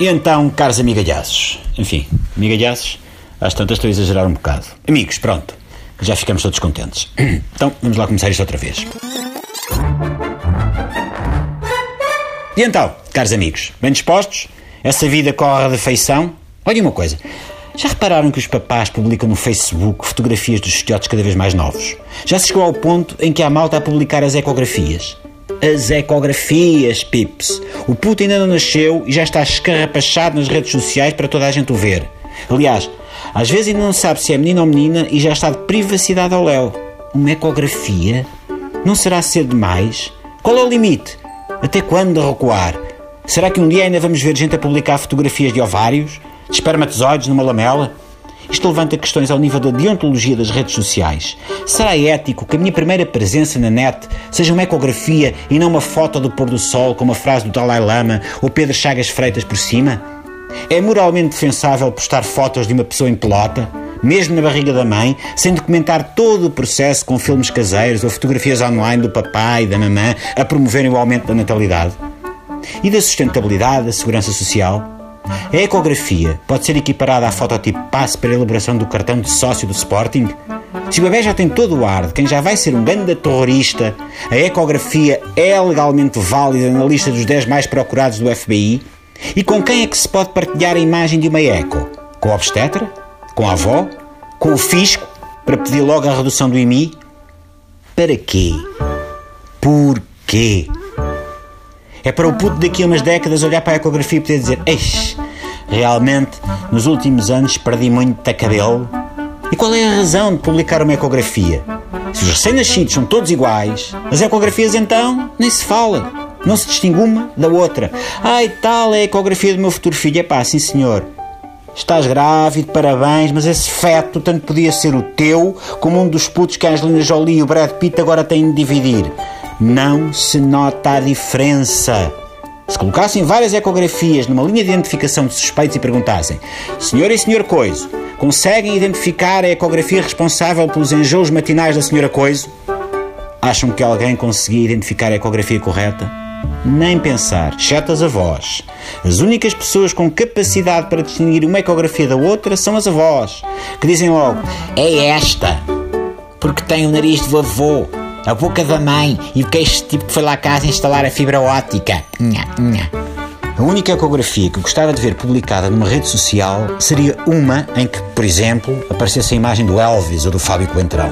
E então, caros amigalhaços, enfim, amigalhaços, às tantas estou a exagerar um bocado. Amigos, pronto, já ficamos todos contentes. Então, vamos lá começar isto outra vez. E então, caros amigos, bem dispostos? Essa vida corre de feição? Olha uma coisa, já repararam que os papás publicam no Facebook fotografias dos filhotes cada vez mais novos? Já se chegou ao ponto em que há malta a publicar as ecografias? As ecografias, pips. O puto ainda não nasceu e já está escarrapachado nas redes sociais para toda a gente o ver. Aliás, às vezes ainda não sabe se é menino ou menina e já está de privacidade ao léu. Uma ecografia? Não será cedo demais? Qual é o limite? Até quando recuar? Será que um dia ainda vamos ver gente a publicar fotografias de ovários, de espermatozoides numa lamela? Isto levanta questões ao nível da deontologia das redes sociais. Será ético que a minha primeira presença na net seja uma ecografia e não uma foto do pôr do sol com uma frase do Dalai Lama ou Pedro Chagas Freitas por cima? É moralmente defensável postar fotos de uma pessoa em pelota, mesmo na barriga da mãe, sem documentar todo o processo com filmes caseiros ou fotografias online do papai e da mamã a promoverem o aumento da natalidade? E da sustentabilidade, da segurança social? A ecografia pode ser equiparada à fototipo passe para a elaboração do cartão de sócio do Sporting? Se o bebê já tem todo o ar de quem já vai ser um grande terrorista, a ecografia é legalmente válida na lista dos 10 mais procurados do FBI? E com quem é que se pode partilhar a imagem de uma eco? Com o obstetra? Com a avó? Com o fisco? Para pedir logo a redução do IMI? Para quê? Porquê? É para o puto daqui a umas décadas olhar para a ecografia e poder dizer: Eixe, realmente, nos últimos anos perdi muito de cabelo. E qual é a razão de publicar uma ecografia? Se os recém-nascidos são todos iguais, as ecografias então nem se fala. Não se distingue uma da outra. Ai, tal é a ecografia do meu futuro filho. É pá, sim senhor. Estás grávido, parabéns, mas esse feto tanto podia ser o teu como um dos putos que a Angelina Jolie e o Brad Pitt agora têm de dividir não se nota a diferença. Se colocassem várias ecografias numa linha de identificação de suspeitos e perguntassem: Senhor e Senhor Coiso, conseguem identificar a ecografia responsável pelos enjoos matinais da Senhora Coiso? Acham que alguém conseguia identificar a ecografia correta? Nem pensar, exceto as avós. As únicas pessoas com capacidade para distinguir uma ecografia da outra são as avós, que dizem logo: é esta, porque tem o nariz de vovô a boca da mãe e o queixo tipo que foi lá a casa instalar a fibra ótica. Nha, nha. A única ecografia que eu gostava de ver publicada numa rede social seria uma em que, por exemplo, aparecesse a imagem do Elvis ou do Fábio Coentrão.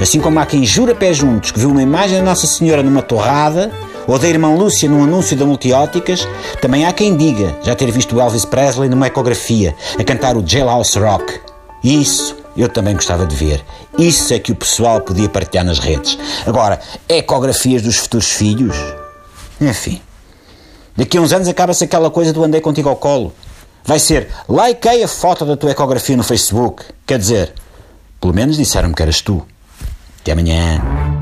Assim como há quem jura pé juntos que viu uma imagem da Nossa Senhora numa torrada ou da irmã Lúcia num anúncio da Multióticas, também há quem diga já ter visto o Elvis Presley numa ecografia a cantar o Jailhouse Rock. Isso eu também gostava de ver. Isso é que o pessoal podia partilhar nas redes. Agora, ecografias dos futuros filhos? Enfim. Daqui a uns anos acaba-se aquela coisa do andei contigo ao colo. Vai ser, likei a foto da tua ecografia no Facebook. Quer dizer, pelo menos disseram-me que eras tu. Até amanhã.